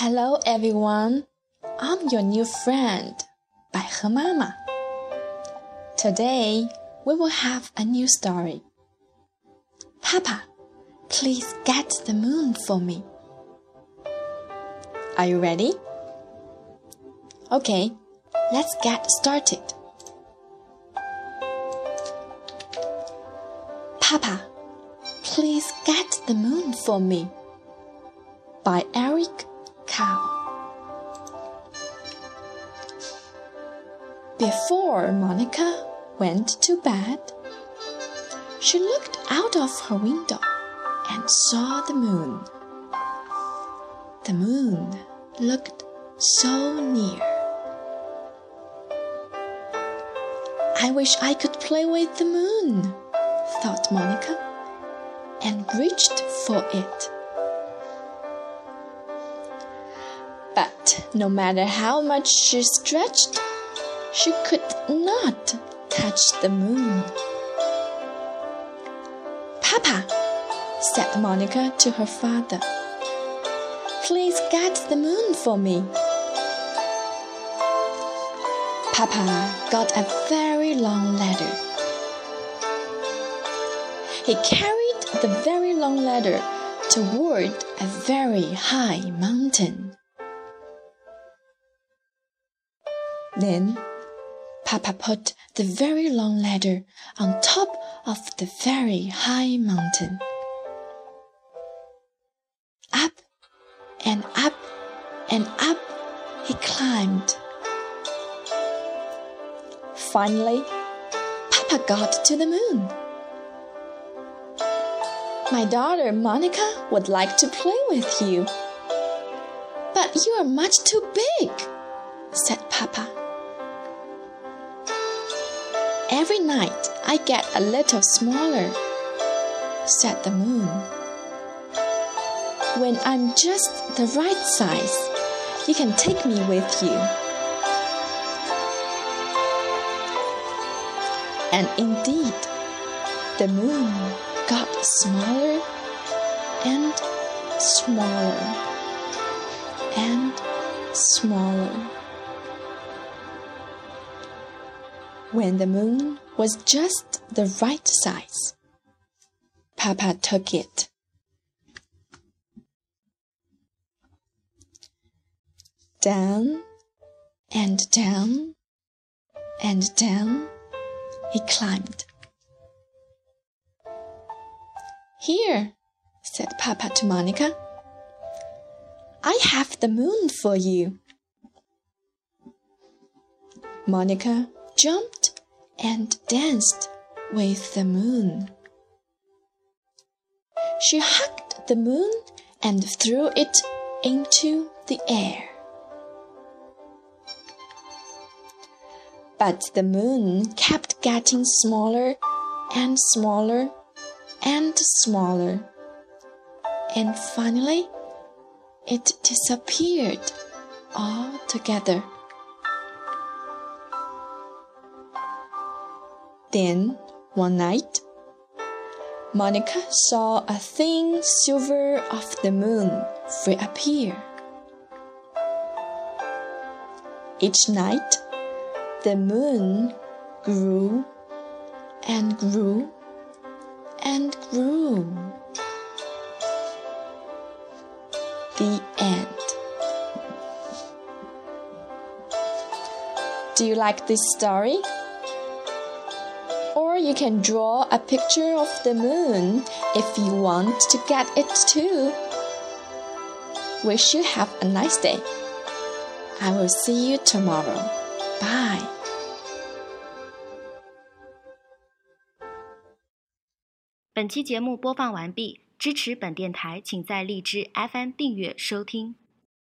Hello everyone, I'm your new friend, 百合妈妈. Today we will have a new story. Papa, please get the moon for me. Are you ready? Okay, let's get started. Papa, please get the moon for me. By Eric Carle. Before Monica went to bed, she looked out of her window and saw the moon. The moon looked so near. I wish I could play with the moon, thought Monica, and reached for it. No matter how much she stretched, she could not touch the moon. Papa, said Monica to her father, please get the moon for me. Papa got a very long ladder. He carried the very long ladder toward a very high mountain. Then Papa put the very long ladder on top of the very high mountain. Up and up and up he climbed. Finally, Papa got to the moon. My daughter Monica would like to play with you. But you are much too big, said Papa. Every night I get a little smaller, said the moon. When I'm just the right size, you can take me with you. And indeed, the moon got smaller and smaller and smaller. When the moon was just the right size, Papa took it. Down and down and down he climbed. Here, said Papa to Monica. I have the moon for you. Monica jumped and danced with the moon. She hugged the moon and threw it into the air. But the moon kept getting smaller and smaller and smaller. And finally, it disappeared altogether. Then, one night, Monica saw a thin silver of the moon reappear. Each night, the moon grew and grew and grew. The end. Do you like this story? Or you can draw a picture of the moon if you want to get it too. Wish you have a nice day. I will see you tomorrow. Bye. 本期节目播放完毕，支持本电台，请在荔枝 FM 订阅收听。